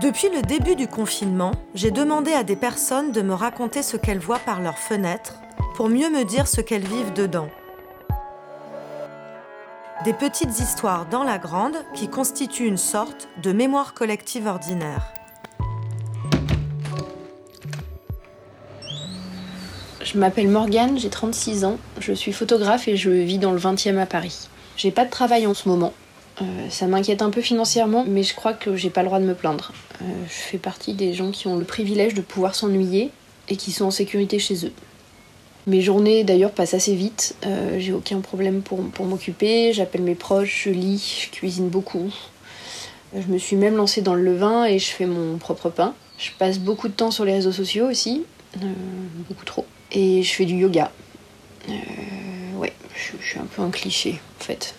Depuis le début du confinement, j'ai demandé à des personnes de me raconter ce qu'elles voient par leurs fenêtres pour mieux me dire ce qu'elles vivent dedans. Des petites histoires dans la grande qui constituent une sorte de mémoire collective ordinaire. Je m'appelle Morgane, j'ai 36 ans, je suis photographe et je vis dans le 20e à Paris. J'ai pas de travail en ce moment. Euh, ça m'inquiète un peu financièrement, mais je crois que j'ai pas le droit de me plaindre. Euh, je fais partie des gens qui ont le privilège de pouvoir s'ennuyer et qui sont en sécurité chez eux. Mes journées d'ailleurs passent assez vite, euh, j'ai aucun problème pour, pour m'occuper, j'appelle mes proches, je lis, je cuisine beaucoup. Je me suis même lancée dans le levain et je fais mon propre pain. Je passe beaucoup de temps sur les réseaux sociaux aussi, beaucoup trop. Et je fais du yoga. ouais, je, je suis un peu un cliché en fait.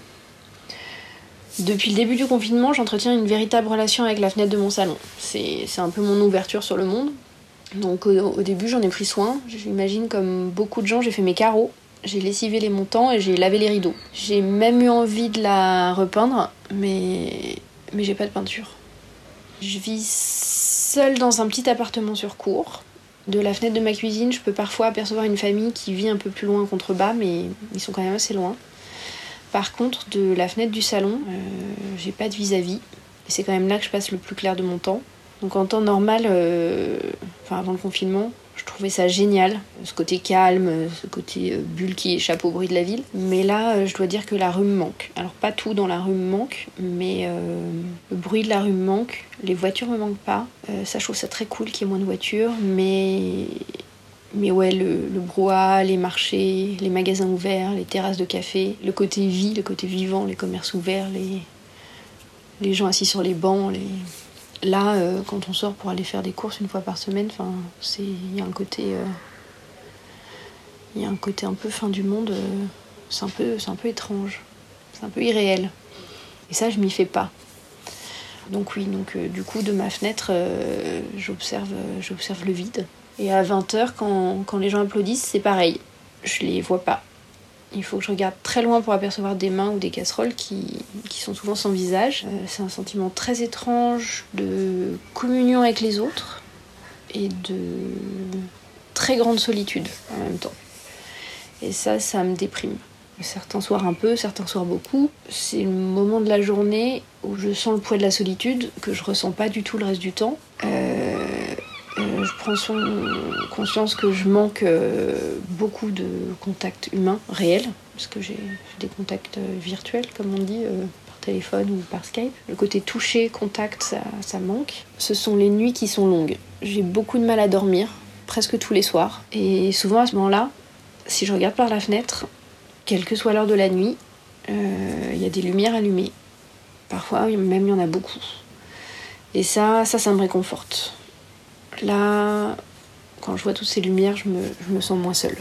Depuis le début du confinement, j'entretiens une véritable relation avec la fenêtre de mon salon. C'est un peu mon ouverture sur le monde. Donc au, début, j'en ai pris soin. J'imagine comme beaucoup de gens, j'ai fait mes carreaux, j'ai lessivé les montants et j'ai lavé les rideaux. J'ai même eu envie de la repeindre, mais mais j'ai pas de peinture. Je vis seule dans un petit appartement sur cour. De la fenêtre de ma cuisine, je peux parfois apercevoir une famille qui vit un peu plus loin contre bas, mais ils sont quand même assez loin. Par contre, de la fenêtre du salon, euh, j'ai pas de vis-à-vis. c'est quand même là que je passe le plus clair de mon temps. Donc en temps normal, euh, enfin avant le confinement, je trouvais ça génial, ce côté calme, ce côté euh, bulle qui échappe au bruit de la ville. Mais là, je dois dire que la rue me manque. Alors pas tout dans la rue manque, mais le bruit de la rue me manque, les voitures me manquent pas. ça, je trouve ça très cool qu'il y ait moins de voitures, mais mais ouais, le, brouhaha, les marchés, les magasins ouverts, les terrasses de café, le côté vie, le côté vivant, les commerces ouverts, les, gens assis sur les bancs. Là, euh, quand on sort pour aller faire des courses une fois par semaine, il y a un côté. Euh, y a un côté un peu fin du monde, euh, c'est un, peu, un peu étrange, c'est un peu irréel. Et ça, je m'y fais pas. Donc oui, donc du coup, de ma fenêtre, j'observe, j'observe le vide. Et à 20h, quand, quand les gens applaudissent, c'est pareil. Je les vois pas. Il faut que je regarde très loin pour apercevoir des mains ou des casseroles qui, qui sont souvent sans visage. Euh, c'est un sentiment très étrange de communion avec les autres et de très grande solitude en même temps. Et ça, ça me déprime. Certains soirs un peu, certains soirs beaucoup. C'est le moment de la journée où je sens le poids de la solitude que je ressens pas du tout le reste du temps. Euh, conscience que je manque euh, beaucoup de contacts humains réels, parce que j'ai des contacts euh, virtuels, comme on dit, par téléphone ou par Skype. Le côté toucher, contact, ça, ça manque. Ce sont les nuits qui sont longues. J'ai beaucoup de mal à dormir, presque tous les soirs. Et souvent à ce moment-là, si je regarde par la fenêtre, quelle que soit l'heure de la nuit, il y a des lumières allumées. Parfois, même il y en a beaucoup. Et ça, ça me réconforte. Là, quand je vois toutes ces lumières, je me, je me sens moins seule.